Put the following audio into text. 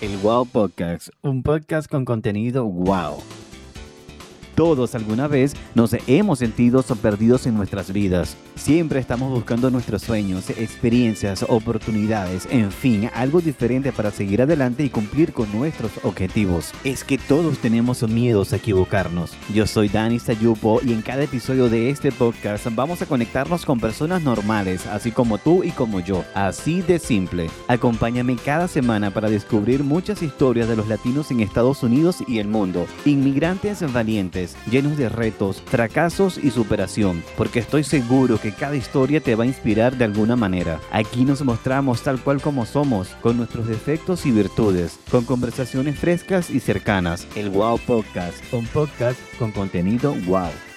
El Wow Podcast, un podcast con contenido wow. Todos alguna vez nos hemos sentido perdidos en nuestras vidas. Siempre estamos buscando nuestros sueños, experiencias, oportunidades, en fin, algo diferente para seguir adelante y cumplir con nuestros objetivos. Es que todos tenemos miedos a equivocarnos. Yo soy Dani Sayupo y en cada episodio de este podcast vamos a conectarnos con personas normales, así como tú y como yo. Así de simple. Acompáñame cada semana para descubrir muchas historias de los latinos en Estados Unidos y el mundo. Inmigrantes valientes llenos de retos, fracasos y superación, porque estoy seguro que cada historia te va a inspirar de alguna manera. Aquí nos mostramos tal cual como somos, con nuestros defectos y virtudes, con conversaciones frescas y cercanas. El Wow Podcast, un podcast con contenido wow.